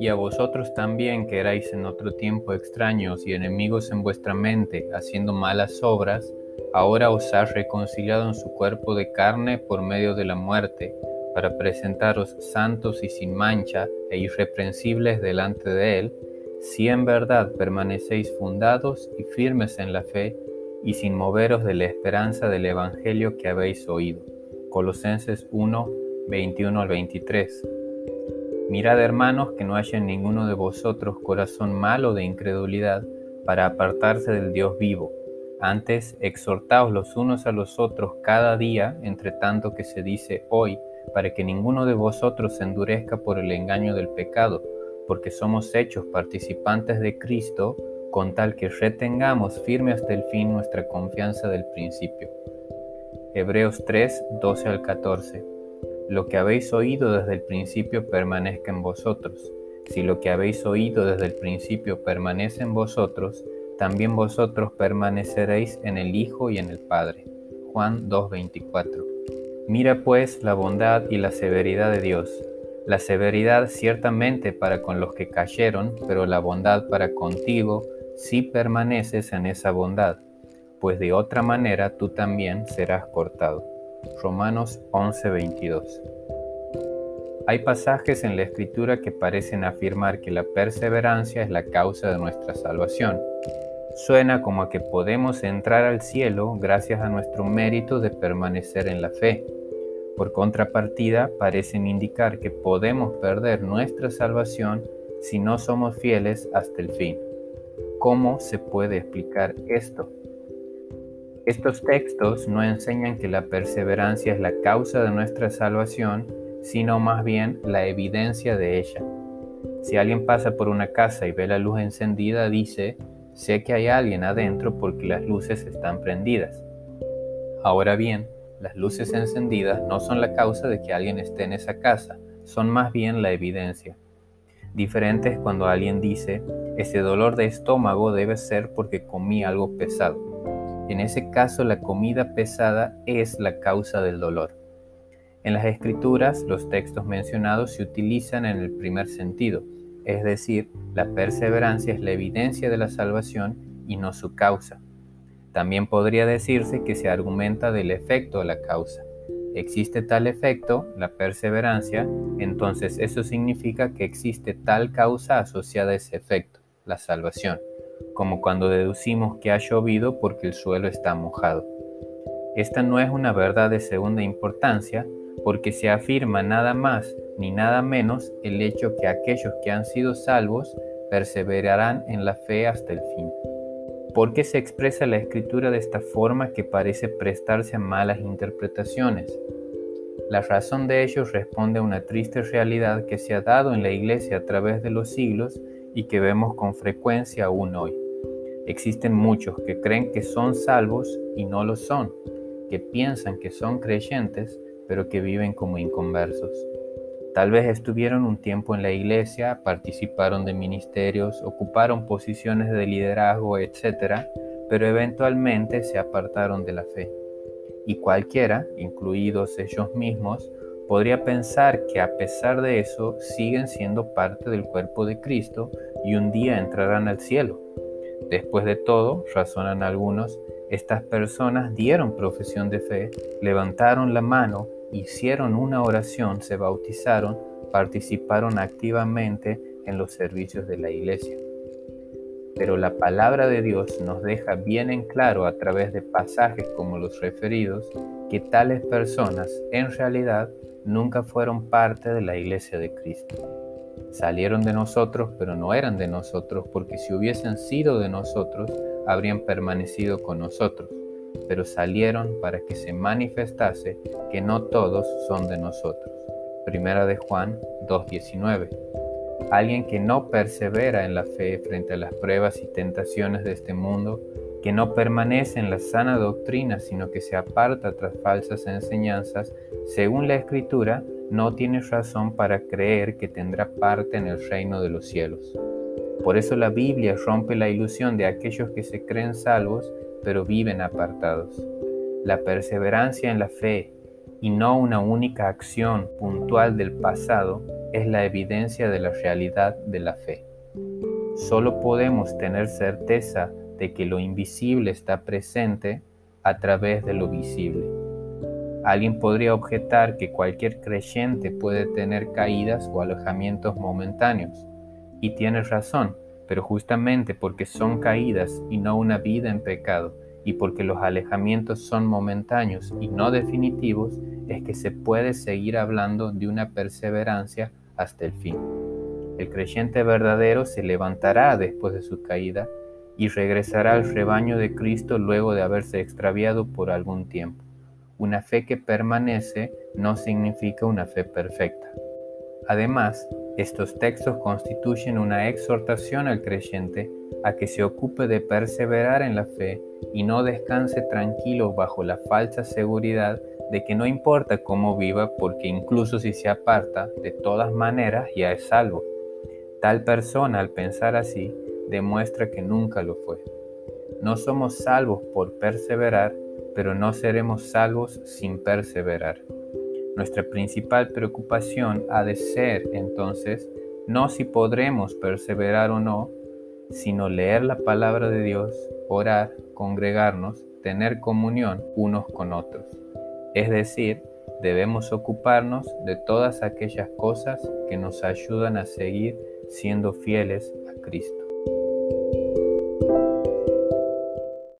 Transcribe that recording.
Y a vosotros también que erais en otro tiempo extraños y enemigos en vuestra mente, haciendo malas obras, ahora os ha reconciliado en su cuerpo de carne por medio de la muerte, para presentaros santos y sin mancha e irreprensibles delante de Él, si en verdad permanecéis fundados y firmes en la fe, y sin moveros de la esperanza del Evangelio que habéis oído. Colosenses 1, 21 al 23. Mirad hermanos que no haya en ninguno de vosotros corazón malo de incredulidad para apartarse del Dios vivo. Antes, exhortaos los unos a los otros cada día, entre tanto que se dice hoy, para que ninguno de vosotros se endurezca por el engaño del pecado, porque somos hechos participantes de Cristo, con tal que retengamos firme hasta el fin nuestra confianza del principio. Hebreos 3, 12 al 14 lo que habéis oído desde el principio permanezca en vosotros. Si lo que habéis oído desde el principio permanece en vosotros, también vosotros permaneceréis en el Hijo y en el Padre. Juan 2.24. Mira pues la bondad y la severidad de Dios. La severidad ciertamente para con los que cayeron, pero la bondad para contigo si permaneces en esa bondad, pues de otra manera tú también serás cortado. Romanos 11:22. Hay pasajes en la escritura que parecen afirmar que la perseverancia es la causa de nuestra salvación. Suena como a que podemos entrar al cielo gracias a nuestro mérito de permanecer en la fe. Por contrapartida, parecen indicar que podemos perder nuestra salvación si no somos fieles hasta el fin. ¿Cómo se puede explicar esto? Estos textos no enseñan que la perseverancia es la causa de nuestra salvación, sino más bien la evidencia de ella. Si alguien pasa por una casa y ve la luz encendida, dice, sé que hay alguien adentro porque las luces están prendidas. Ahora bien, las luces encendidas no son la causa de que alguien esté en esa casa, son más bien la evidencia. Diferente es cuando alguien dice, ese dolor de estómago debe ser porque comí algo pesado. En ese caso, la comida pesada es la causa del dolor. En las escrituras, los textos mencionados se utilizan en el primer sentido, es decir, la perseverancia es la evidencia de la salvación y no su causa. También podría decirse que se argumenta del efecto a la causa. Existe tal efecto, la perseverancia, entonces eso significa que existe tal causa asociada a ese efecto, la salvación como cuando deducimos que ha llovido porque el suelo está mojado. Esta no es una verdad de segunda importancia porque se afirma nada más ni nada menos el hecho que aquellos que han sido salvos perseverarán en la fe hasta el fin. ¿Por qué se expresa la escritura de esta forma que parece prestarse a malas interpretaciones? La razón de ello responde a una triste realidad que se ha dado en la Iglesia a través de los siglos y que vemos con frecuencia aún hoy. Existen muchos que creen que son salvos y no lo son, que piensan que son creyentes, pero que viven como inconversos. Tal vez estuvieron un tiempo en la iglesia, participaron de ministerios, ocuparon posiciones de liderazgo, etc., pero eventualmente se apartaron de la fe. Y cualquiera, incluidos ellos mismos, podría pensar que a pesar de eso siguen siendo parte del cuerpo de Cristo y un día entrarán al cielo. Después de todo, razonan algunos, estas personas dieron profesión de fe, levantaron la mano, hicieron una oración, se bautizaron, participaron activamente en los servicios de la iglesia. Pero la palabra de Dios nos deja bien en claro a través de pasajes como los referidos que tales personas en realidad nunca fueron parte de la iglesia de Cristo. Salieron de nosotros, pero no eran de nosotros, porque si hubiesen sido de nosotros, habrían permanecido con nosotros. Pero salieron para que se manifestase que no todos son de nosotros. Primera de Juan 2.19. Alguien que no persevera en la fe frente a las pruebas y tentaciones de este mundo, que no permanece en la sana doctrina, sino que se aparta tras falsas enseñanzas, según la Escritura, no tiene razón para creer que tendrá parte en el reino de los cielos. Por eso la Biblia rompe la ilusión de aquellos que se creen salvos, pero viven apartados. La perseverancia en la fe y no una única acción puntual del pasado es la evidencia de la realidad de la fe. Solo podemos tener certeza de que lo invisible está presente a través de lo visible. Alguien podría objetar que cualquier creyente puede tener caídas o alojamientos momentáneos, y tiene razón, pero justamente porque son caídas y no una vida en pecado, y porque los alejamientos son momentáneos y no definitivos, es que se puede seguir hablando de una perseverancia hasta el fin. El creyente verdadero se levantará después de su caída y regresará al rebaño de Cristo luego de haberse extraviado por algún tiempo. Una fe que permanece no significa una fe perfecta. Además, estos textos constituyen una exhortación al creyente a que se ocupe de perseverar en la fe y no descanse tranquilo bajo la falsa seguridad de que no importa cómo viva porque incluso si se aparta, de todas maneras ya es salvo. Tal persona al pensar así demuestra que nunca lo fue. No somos salvos por perseverar, pero no seremos salvos sin perseverar. Nuestra principal preocupación ha de ser entonces no si podremos perseverar o no, sino leer la palabra de Dios, orar, congregarnos, tener comunión unos con otros. Es decir, debemos ocuparnos de todas aquellas cosas que nos ayudan a seguir siendo fieles a Cristo.